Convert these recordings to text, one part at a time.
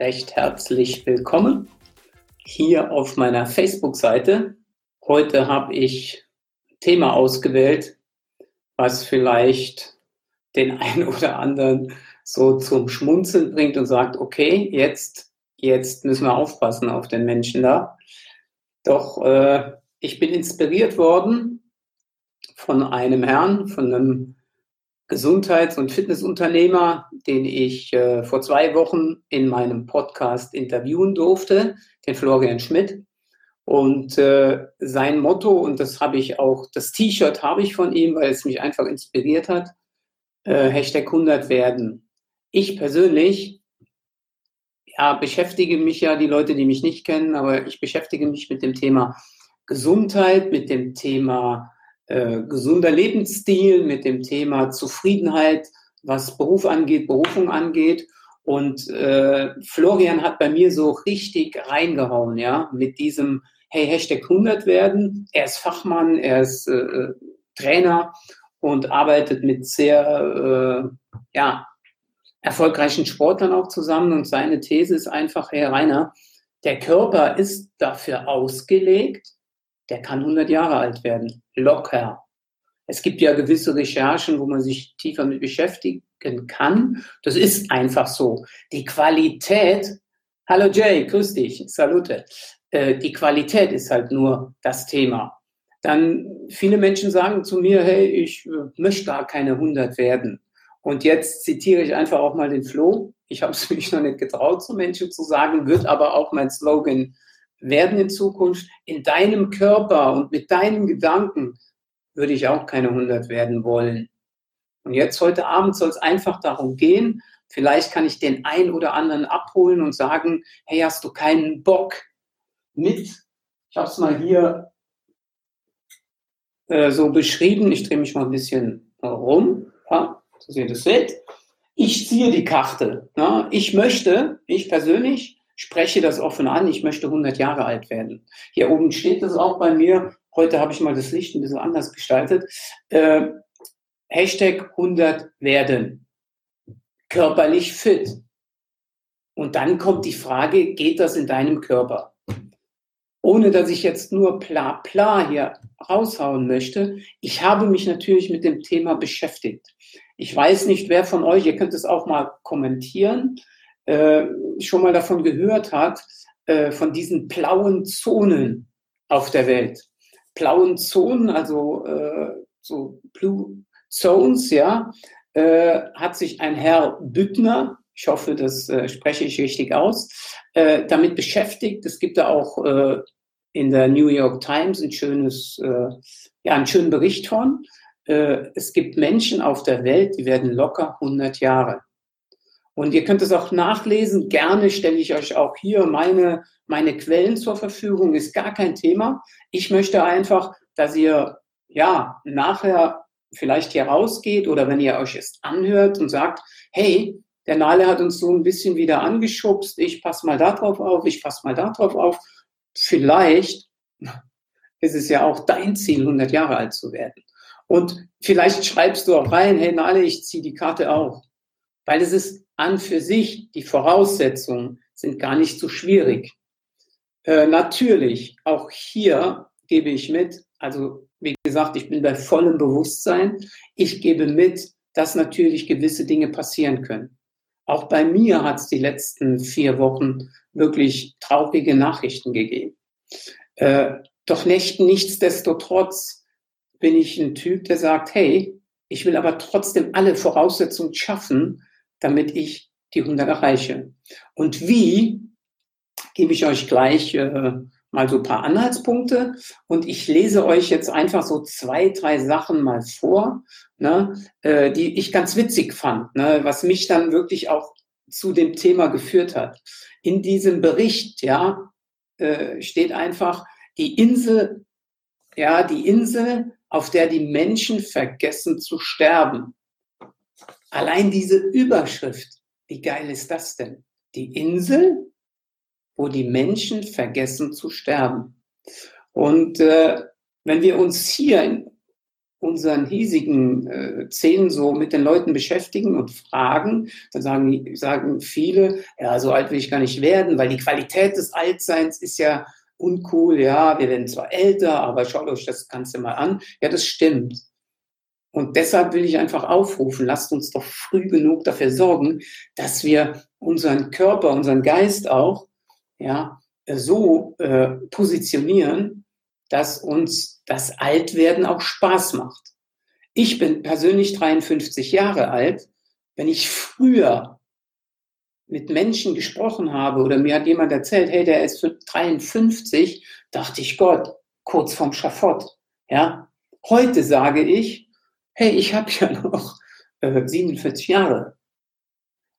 recht herzlich willkommen hier auf meiner Facebook-Seite. Heute habe ich ein Thema ausgewählt, was vielleicht den einen oder anderen so zum Schmunzeln bringt und sagt, okay, jetzt, jetzt müssen wir aufpassen auf den Menschen da. Doch äh, ich bin inspiriert worden von einem Herrn, von einem Gesundheits- und Fitnessunternehmer, den ich äh, vor zwei Wochen in meinem Podcast interviewen durfte, den Florian Schmidt. Und äh, sein Motto, und das habe ich auch, das T-Shirt habe ich von ihm, weil es mich einfach inspiriert hat, äh, Hashtag 100 werden. Ich persönlich ja, beschäftige mich ja, die Leute, die mich nicht kennen, aber ich beschäftige mich mit dem Thema Gesundheit, mit dem Thema äh, gesunder Lebensstil, mit dem Thema Zufriedenheit, was Beruf angeht, Berufung angeht. Und äh, Florian hat bei mir so richtig reingehauen, ja, mit diesem, hey, Hashtag 100 werden. Er ist Fachmann, er ist äh, äh, Trainer und arbeitet mit sehr, äh, ja, erfolgreichen Sportlern auch zusammen. Und seine These ist einfach, Herr Rainer, der Körper ist dafür ausgelegt, der kann 100 Jahre alt werden. Locker. Es gibt ja gewisse Recherchen, wo man sich tiefer mit beschäftigen kann. Das ist einfach so. Die Qualität, hallo Jay, grüß dich, salute. Äh, die Qualität ist halt nur das Thema. Dann viele Menschen sagen zu mir, hey, ich äh, möchte gar keine 100 werden. Und jetzt zitiere ich einfach auch mal den Flo. Ich habe es mich noch nicht getraut, zu Menschen zu sagen, wird aber auch mein Slogan werden in Zukunft in deinem Körper und mit deinen Gedanken würde ich auch keine 100 werden wollen. Und jetzt heute Abend soll es einfach darum gehen, vielleicht kann ich den einen oder anderen abholen und sagen, hey, hast du keinen Bock mit? Ich habe es mal hier äh, so beschrieben. Ich drehe mich mal ein bisschen rum, ja, dass ihr das seht. Ich ziehe die Karte. Ja. Ich möchte, ich persönlich, spreche das offen an, ich möchte 100 Jahre alt werden. Hier oben steht das auch bei mir. Heute habe ich mal das Licht ein bisschen anders gestaltet. Äh, Hashtag 100 werden. Körperlich fit. Und dann kommt die Frage, geht das in deinem Körper? Ohne dass ich jetzt nur bla bla hier raushauen möchte, ich habe mich natürlich mit dem Thema beschäftigt. Ich weiß nicht, wer von euch, ihr könnt es auch mal kommentieren, äh, schon mal davon gehört hat, äh, von diesen blauen Zonen auf der Welt. Blauen Zonen, also äh, so Blue Zones, ja, äh, hat sich ein Herr Büttner, ich hoffe, das äh, spreche ich richtig aus, damit beschäftigt. Es gibt da auch in der New York Times ein schönes, ja, einen schönen Bericht von. Es gibt Menschen auf der Welt, die werden locker 100 Jahre. Und ihr könnt es auch nachlesen. Gerne stelle ich euch auch hier meine, meine Quellen zur Verfügung. Ist gar kein Thema. Ich möchte einfach, dass ihr ja nachher vielleicht hier rausgeht oder wenn ihr euch es anhört und sagt, hey, der Nale hat uns so ein bisschen wieder angeschubst, ich passe mal darauf auf, ich passe mal darauf auf. Vielleicht ist es ja auch dein Ziel, 100 Jahre alt zu werden. Und vielleicht schreibst du auch rein, hey Nale, ich ziehe die Karte auch. Weil es ist an für sich, die Voraussetzungen sind gar nicht so schwierig. Äh, natürlich, auch hier gebe ich mit, also wie gesagt, ich bin bei vollem Bewusstsein, ich gebe mit, dass natürlich gewisse Dinge passieren können. Auch bei mir hat es die letzten vier Wochen wirklich traurige Nachrichten gegeben. Äh, doch nicht, nichtsdestotrotz bin ich ein Typ, der sagt, hey, ich will aber trotzdem alle Voraussetzungen schaffen, damit ich die 100 erreiche. Und wie, gebe ich euch gleich äh, mal so ein paar Anhaltspunkte und ich lese euch jetzt einfach so zwei, drei Sachen mal vor, ne, äh, die ich ganz witzig fand, ne, was mich dann wirklich auch zu dem Thema geführt hat. In diesem Bericht, ja, äh, steht einfach die Insel, ja, die Insel, auf der die Menschen vergessen zu sterben. Allein diese Überschrift, wie geil ist das denn? Die Insel, wo die Menschen vergessen zu sterben. Und äh, wenn wir uns hier in, unseren hiesigen äh, Szenen so mit den Leuten beschäftigen und fragen, dann sagen, sagen viele, ja, so alt will ich gar nicht werden, weil die Qualität des Altseins ist ja uncool, ja, wir werden zwar älter, aber schaut euch das Ganze mal an. Ja, das stimmt. Und deshalb will ich einfach aufrufen, lasst uns doch früh genug dafür sorgen, dass wir unseren Körper, unseren Geist auch, ja, so äh, positionieren, dass uns das Altwerden auch Spaß macht. Ich bin persönlich 53 Jahre alt. Wenn ich früher mit Menschen gesprochen habe oder mir hat jemand erzählt, hey, der ist 53, dachte ich, Gott, kurz vorm Schafott. Ja, heute sage ich, hey, ich habe ja noch äh, 47 Jahre.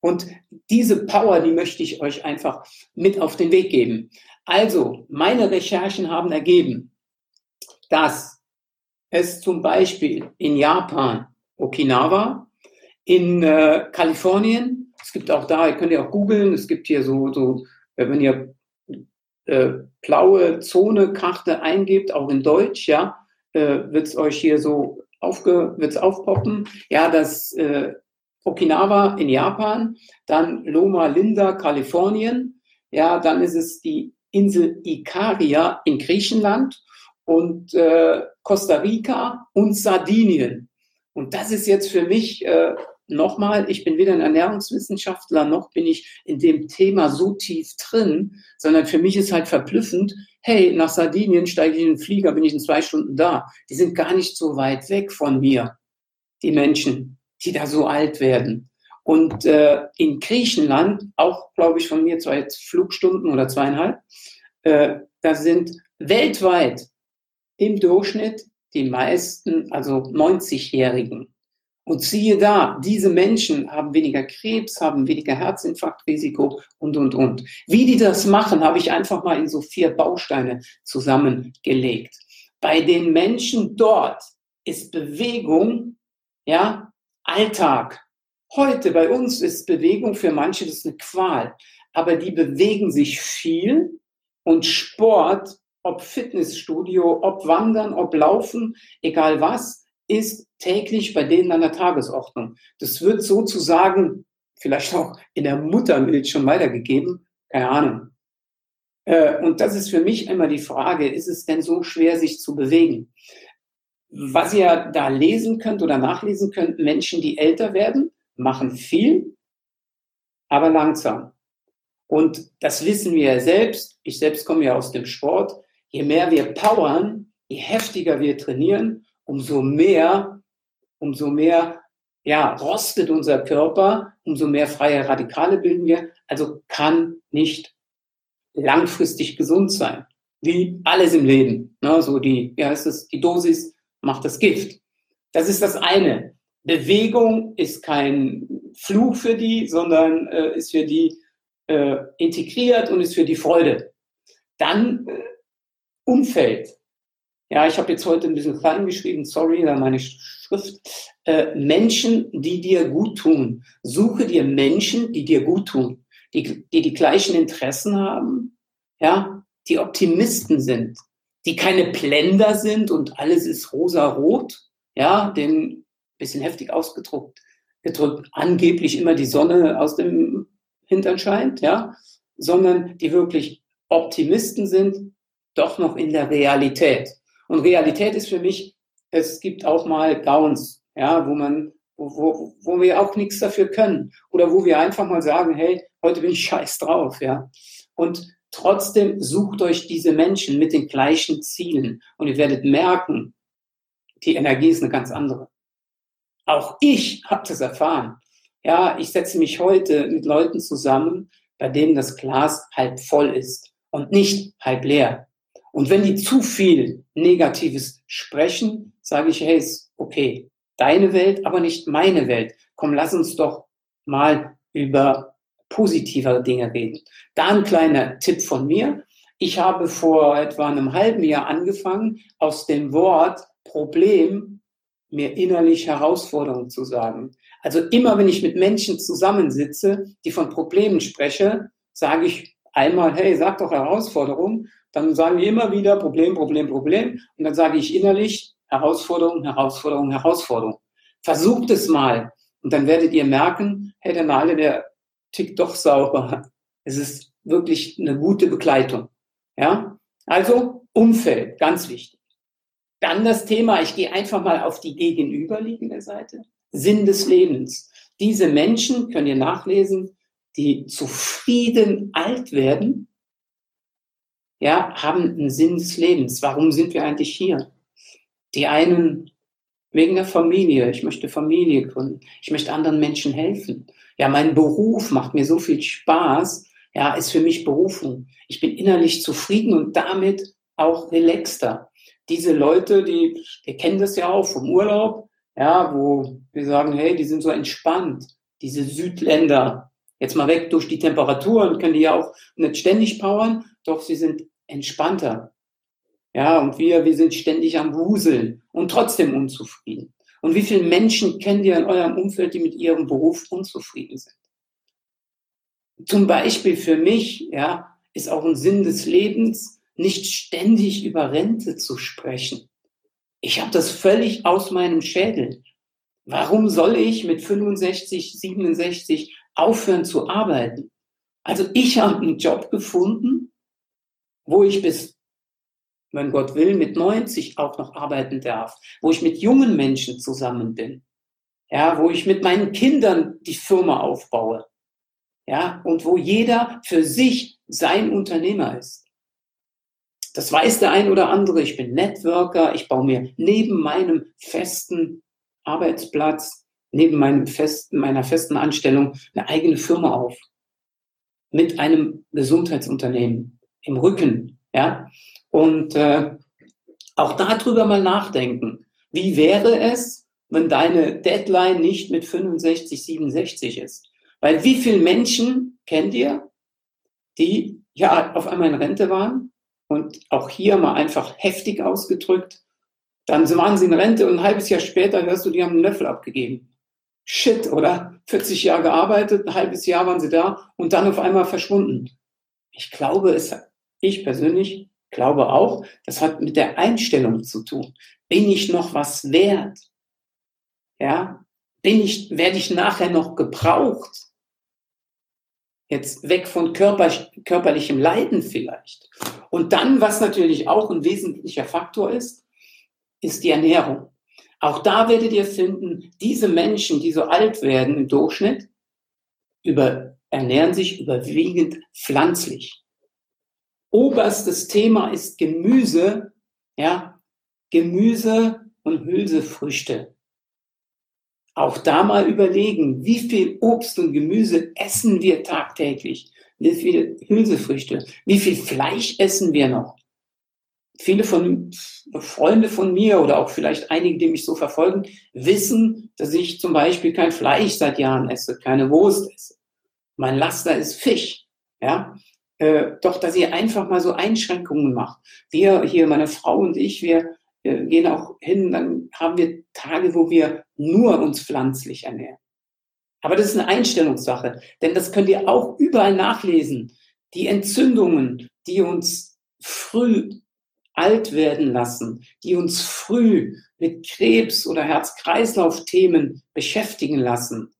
Und diese Power, die möchte ich euch einfach mit auf den Weg geben. Also, meine Recherchen haben ergeben, dass es zum Beispiel in Japan, Okinawa, in äh, Kalifornien, es gibt auch da, ihr könnt ja auch googeln, es gibt hier so, so wenn ihr äh, blaue Zone-Karte eingibt, auch in Deutsch, ja, äh, wird es euch hier so aufge, wird's aufpoppen. Ja, das äh, Okinawa in Japan, dann Loma Linda, Kalifornien, ja, dann ist es die Insel Ikaria in Griechenland und äh, Costa Rica und Sardinien. Und das ist jetzt für mich äh, nochmal, ich bin weder ein Ernährungswissenschaftler noch bin ich in dem Thema so tief drin, sondern für mich ist halt verblüffend, hey, nach Sardinien steige ich in den Flieger, bin ich in zwei Stunden da. Die sind gar nicht so weit weg von mir, die Menschen, die da so alt werden. Und äh, in Griechenland, auch glaube ich von mir zwei Flugstunden oder zweieinhalb, äh, da sind weltweit im Durchschnitt die meisten, also 90-Jährigen. Und siehe da, diese Menschen haben weniger Krebs, haben weniger Herzinfarktrisiko und, und, und. Wie die das machen, habe ich einfach mal in so vier Bausteine zusammengelegt. Bei den Menschen dort ist Bewegung, ja, Alltag. Heute bei uns ist Bewegung für manche das eine Qual. Aber die bewegen sich viel und Sport ob Fitnessstudio, ob Wandern, ob Laufen, egal was, ist täglich bei denen an der Tagesordnung. Das wird sozusagen vielleicht auch in der Muttermilch schon weitergegeben, keine Ahnung. Äh, und das ist für mich immer die Frage, ist es denn so schwer, sich zu bewegen? Was ihr da lesen könnt oder nachlesen könnt, Menschen, die älter werden, machen viel, aber langsam. Und das wissen wir ja selbst. Ich selbst komme ja aus dem Sport je mehr wir powern, je heftiger wir trainieren, umso mehr, umso mehr ja, rostet unser Körper, umso mehr freie Radikale bilden wir. Also kann nicht langfristig gesund sein. Wie alles im Leben. Ne? So die, wie heißt es, die Dosis macht das Gift. Das ist das eine. Bewegung ist kein Fluch für die, sondern äh, ist für die äh, integriert und ist für die Freude. Dann äh, Umfeld. Ja, ich habe jetzt heute ein bisschen klein geschrieben, sorry, da meine Schrift. Äh, Menschen, die dir gut tun. Suche dir Menschen, die dir gut tun, die, die die gleichen Interessen haben, ja, die Optimisten sind, die keine Blender sind und alles ist rosa-rot, ja, den bisschen heftig ausgedruckt, gedrückt, angeblich immer die Sonne aus dem Hintern scheint, ja, sondern die wirklich Optimisten sind, doch noch in der Realität. Und Realität ist für mich, es gibt auch mal Downs, ja, wo man, wo, wo, wir auch nichts dafür können. Oder wo wir einfach mal sagen, hey, heute bin ich scheiß drauf, ja. Und trotzdem sucht euch diese Menschen mit den gleichen Zielen. Und ihr werdet merken, die Energie ist eine ganz andere. Auch ich habe das erfahren. Ja, ich setze mich heute mit Leuten zusammen, bei denen das Glas halb voll ist und nicht halb leer. Und wenn die zu viel Negatives sprechen, sage ich, hey, ist okay, deine Welt, aber nicht meine Welt. Komm, lass uns doch mal über positivere Dinge reden. Da ein kleiner Tipp von mir. Ich habe vor etwa einem halben Jahr angefangen, aus dem Wort Problem mir innerlich Herausforderung zu sagen. Also immer, wenn ich mit Menschen zusammensitze, die von Problemen spreche, sage ich einmal, hey, sag doch Herausforderung dann sagen wir immer wieder Problem, Problem, Problem. Und dann sage ich innerlich, Herausforderung, Herausforderung, Herausforderung. Versucht es mal und dann werdet ihr merken, hey, der Nale, der tickt doch sauber. Es ist wirklich eine gute Begleitung. Ja, also Umfeld, ganz wichtig. Dann das Thema, ich gehe einfach mal auf die gegenüberliegende Seite. Sinn des Lebens. Diese Menschen, könnt ihr nachlesen, die zufrieden alt werden, ja, haben einen Sinn des Lebens. Warum sind wir eigentlich hier? Die einen wegen der Familie. Ich möchte Familie gründen. Ich möchte anderen Menschen helfen. Ja, mein Beruf macht mir so viel Spaß. Ja, ist für mich Berufung. Ich bin innerlich zufrieden und damit auch relaxter. Diese Leute, die, wir kennen das ja auch vom Urlaub, ja, wo wir sagen, hey, die sind so entspannt. Diese Südländer, jetzt mal weg durch die Temperaturen, können die ja auch nicht ständig powern, doch sie sind entspannter. Ja, und wir, wir sind ständig am Wuseln und trotzdem unzufrieden. Und wie viele Menschen kennt ihr in eurem Umfeld, die mit ihrem Beruf unzufrieden sind? Zum Beispiel für mich, ja, ist auch ein Sinn des Lebens, nicht ständig über Rente zu sprechen. Ich habe das völlig aus meinem Schädel. Warum soll ich mit 65, 67 aufhören zu arbeiten? Also ich habe einen Job gefunden, wo ich bis, wenn Gott will, mit 90 auch noch arbeiten darf, wo ich mit jungen Menschen zusammen bin, ja, wo ich mit meinen Kindern die Firma aufbaue, ja, und wo jeder für sich sein Unternehmer ist. Das weiß der ein oder andere. Ich bin Networker. Ich baue mir neben meinem festen Arbeitsplatz, neben meinem festen, meiner festen Anstellung eine eigene Firma auf. Mit einem Gesundheitsunternehmen im Rücken. Ja? Und äh, auch darüber mal nachdenken. Wie wäre es, wenn deine Deadline nicht mit 65, 67 ist? Weil wie viele Menschen kennt ihr, die ja auf einmal in Rente waren und auch hier mal einfach heftig ausgedrückt, dann waren sie in Rente und ein halbes Jahr später hörst du, die haben einen Löffel abgegeben. Shit, oder? 40 Jahre gearbeitet, ein halbes Jahr waren sie da und dann auf einmal verschwunden. Ich glaube, es, ich persönlich glaube auch, das hat mit der Einstellung zu tun. Bin ich noch was wert? Ja? Bin ich, werde ich nachher noch gebraucht? Jetzt weg von körper, körperlichem Leiden vielleicht. Und dann, was natürlich auch ein wesentlicher Faktor ist, ist die Ernährung. Auch da werdet ihr finden, diese Menschen, die so alt werden im Durchschnitt, über, ernähren sich überwiegend pflanzlich. Oberstes Thema ist Gemüse, ja, Gemüse und Hülsefrüchte. Auch da mal überlegen, wie viel Obst und Gemüse essen wir tagtäglich? Wie viele Hülsefrüchte? Wie viel Fleisch essen wir noch? Viele von Freunde von mir oder auch vielleicht einige, die mich so verfolgen, wissen, dass ich zum Beispiel kein Fleisch seit Jahren esse, keine Wurst esse. Mein Laster ist Fisch. Ja, äh, doch, dass ihr einfach mal so Einschränkungen macht. Wir hier, meine Frau und ich, wir wir gehen auch hin, dann haben wir Tage, wo wir nur uns pflanzlich ernähren. Aber das ist eine Einstellungssache, denn das könnt ihr auch überall nachlesen. Die Entzündungen, die uns früh alt werden lassen, die uns früh mit Krebs oder Herz-Kreislauf-Themen beschäftigen lassen,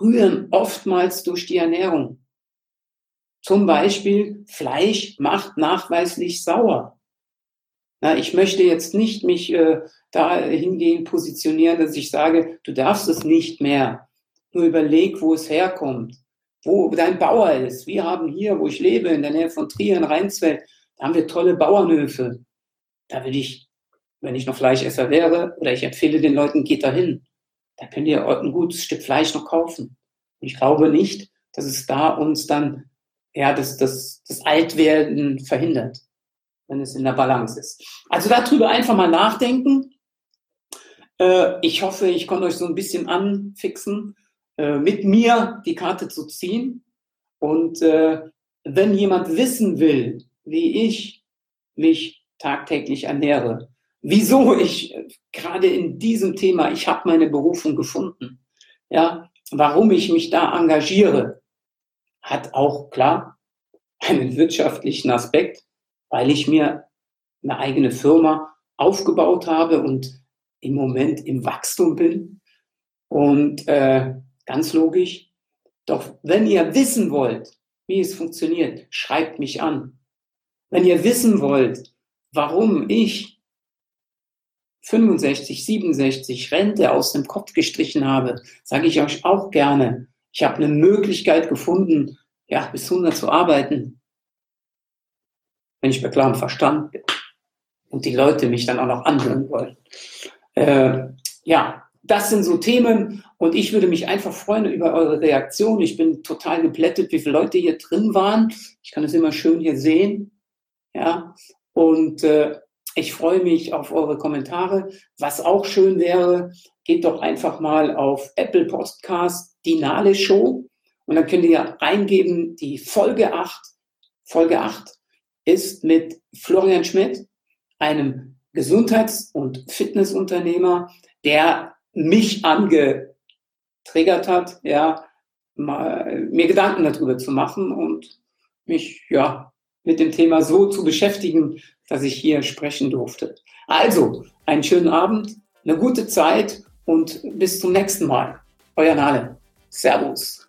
rühren oftmals durch die Ernährung. Zum Beispiel Fleisch macht nachweislich sauer. Na, ich möchte jetzt nicht mich äh, dahingehend positionieren, dass ich sage, du darfst es nicht mehr. Nur überleg, wo es herkommt, wo dein Bauer ist. Wir haben hier, wo ich lebe, in der Nähe von Trier in Rheinsfeld, da haben wir tolle Bauernhöfe. Da will ich, wenn ich noch Fleischesser wäre, oder ich empfehle den Leuten, geht da hin. Da könnt ihr ein gutes Stück Fleisch noch kaufen. Und ich glaube nicht, dass es da uns dann ja, das, das, das Altwerden verhindert wenn es in der Balance ist. Also darüber einfach mal nachdenken. Äh, ich hoffe, ich konnte euch so ein bisschen anfixen, äh, mit mir die Karte zu ziehen. Und äh, wenn jemand wissen will, wie ich mich tagtäglich ernähre, wieso ich gerade in diesem Thema, ich habe meine Berufung gefunden, ja, warum ich mich da engagiere, hat auch klar einen wirtschaftlichen Aspekt weil ich mir eine eigene Firma aufgebaut habe und im Moment im Wachstum bin. Und äh, ganz logisch. Doch wenn ihr wissen wollt, wie es funktioniert, schreibt mich an. Wenn ihr wissen wollt, warum ich 65, 67 Rente aus dem Kopf gestrichen habe, sage ich euch auch gerne. Ich habe eine Möglichkeit gefunden, ja, bis 100 zu arbeiten, wenn ich bei klarem Verstand bin und die Leute mich dann auch noch anhören wollen. Äh, ja, das sind so Themen und ich würde mich einfach freuen über eure Reaktion. Ich bin total geplättet, wie viele Leute hier drin waren. Ich kann es immer schön hier sehen. Ja, und äh, ich freue mich auf eure Kommentare. Was auch schön wäre, geht doch einfach mal auf Apple Podcast, die Nale Show. Und dann könnt ihr eingeben, die Folge 8. Folge 8 ist mit Florian Schmidt, einem Gesundheits- und Fitnessunternehmer, der mich angetriggert hat, ja, mal, mir Gedanken darüber zu machen und mich, ja, mit dem Thema so zu beschäftigen, dass ich hier sprechen durfte. Also, einen schönen Abend, eine gute Zeit und bis zum nächsten Mal. Euer Nale. Servus.